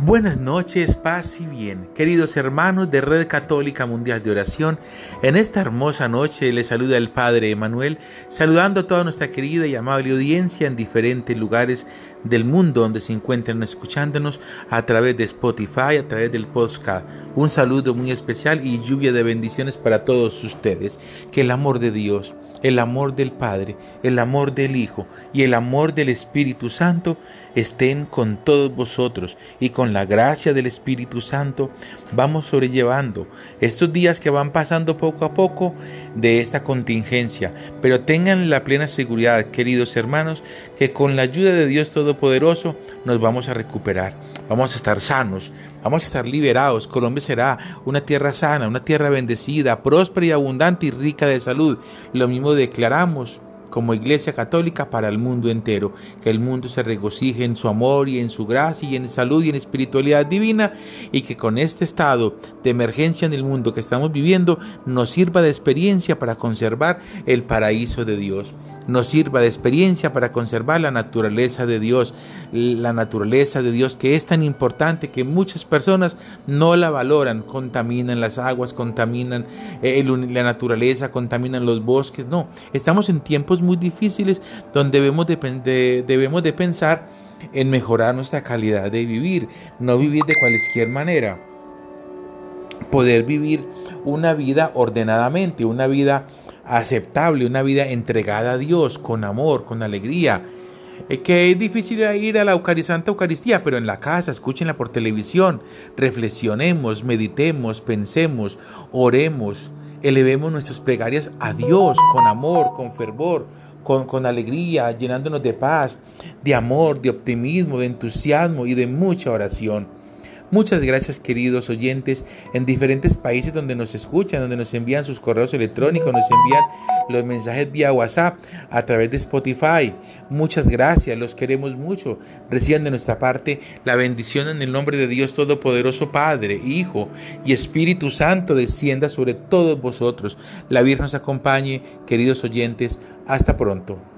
Buenas noches, paz y bien. Queridos hermanos de Red Católica Mundial de Oración, en esta hermosa noche les saluda el Padre Emanuel, saludando a toda nuestra querida y amable audiencia en diferentes lugares del mundo donde se encuentran escuchándonos a través de Spotify, a través del podcast. Un saludo muy especial y lluvia de bendiciones para todos ustedes. Que el amor de Dios, el amor del Padre, el amor del Hijo y el amor del Espíritu Santo estén con todos vosotros y con la gracia del Espíritu Santo vamos sobrellevando estos días que van pasando poco a poco de esta contingencia. Pero tengan la plena seguridad, queridos hermanos, que con la ayuda de Dios Todopoderoso nos vamos a recuperar. Vamos a estar sanos, vamos a estar liberados. Colombia será una tierra sana, una tierra bendecida, próspera y abundante y rica de salud. Lo mismo declaramos como Iglesia Católica para el mundo entero. Que el mundo se regocije en su amor y en su gracia y en salud y en espiritualidad divina y que con este estado de emergencia en el mundo que estamos viviendo nos sirva de experiencia para conservar el paraíso de Dios. Nos sirva de experiencia para conservar la naturaleza de Dios, la naturaleza de Dios que es tan importante que muchas personas no la valoran, contaminan las aguas, contaminan eh, la naturaleza, contaminan los bosques. No, estamos en tiempos muy difíciles donde debemos de, debemos de pensar en mejorar nuestra calidad de vivir, no vivir de cualquier manera. Poder vivir una vida ordenadamente, una vida aceptable, una vida entregada a Dios, con amor, con alegría. Es que es difícil ir a la Santa Eucaristía, pero en la casa, escúchenla por televisión, reflexionemos, meditemos, pensemos, oremos, elevemos nuestras plegarias a Dios con amor, con fervor, con, con, alegría, llenándonos de paz, de amor, de optimismo, de entusiasmo y de mucha oración. Muchas gracias queridos oyentes en diferentes países donde nos escuchan, donde nos envían sus correos electrónicos, nos envían los mensajes vía WhatsApp, a través de Spotify. Muchas gracias, los queremos mucho. Reciban de nuestra parte la bendición en el nombre de Dios Todopoderoso Padre, Hijo y Espíritu Santo descienda sobre todos vosotros. La Virgen nos acompañe, queridos oyentes. Hasta pronto.